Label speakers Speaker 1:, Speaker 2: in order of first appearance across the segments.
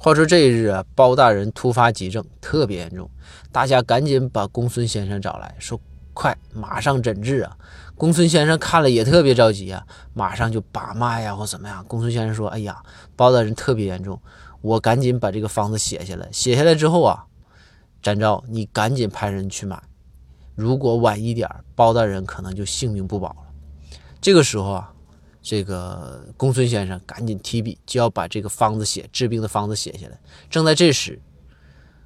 Speaker 1: 话说这一日啊，包大人突发急症，特别严重，大家赶紧把公孙先生找来说：“快，马上诊治啊！”公孙先生看了也特别着急啊，马上就把脉呀或怎么样。公孙先生说：“哎呀，包大人特别严重，我赶紧把这个方子写下来。写下来之后啊，展昭你赶紧派人去买。如果晚一点，包大人可能就性命不保了。”这个时候啊。这个公孙先生赶紧提笔，就要把这个方子写治病的方子写下来。正在这时，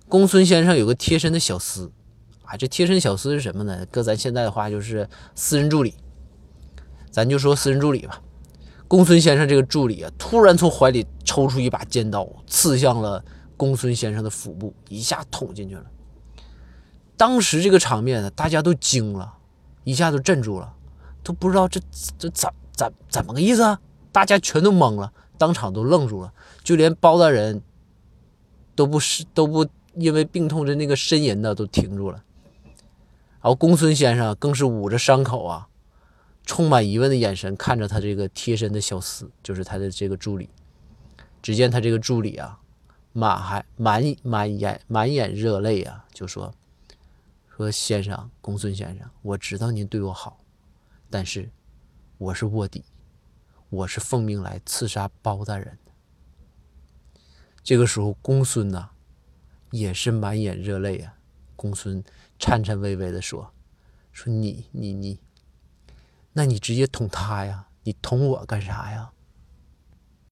Speaker 1: 公孙先生有个贴身的小厮啊，这贴身小厮是什么呢？搁咱现在的话就是私人助理，咱就说私人助理吧。公孙先生这个助理啊，突然从怀里抽出一把尖刀，刺向了公孙先生的腹部，一下捅进去了。当时这个场面呢，大家都惊了，一下都镇住了，都不知道这这咋。怎怎么个意思啊？大家全都懵了，当场都愣住了，就连包大人都不是都不因为病痛的那个呻吟的都停住了。然后公孙先生更是捂着伤口啊，充满疑问的眼神看着他这个贴身的小厮，就是他的这个助理。只见他这个助理啊，满还满满眼满眼热泪啊，就说说先生公孙先生，我知道您对我好，但是。我是卧底，我是奉命来刺杀包大人。这个时候，公孙呐也是满眼热泪啊。公孙颤颤巍巍地说：“说你你你，那你直接捅他呀？你捅我干啥呀？”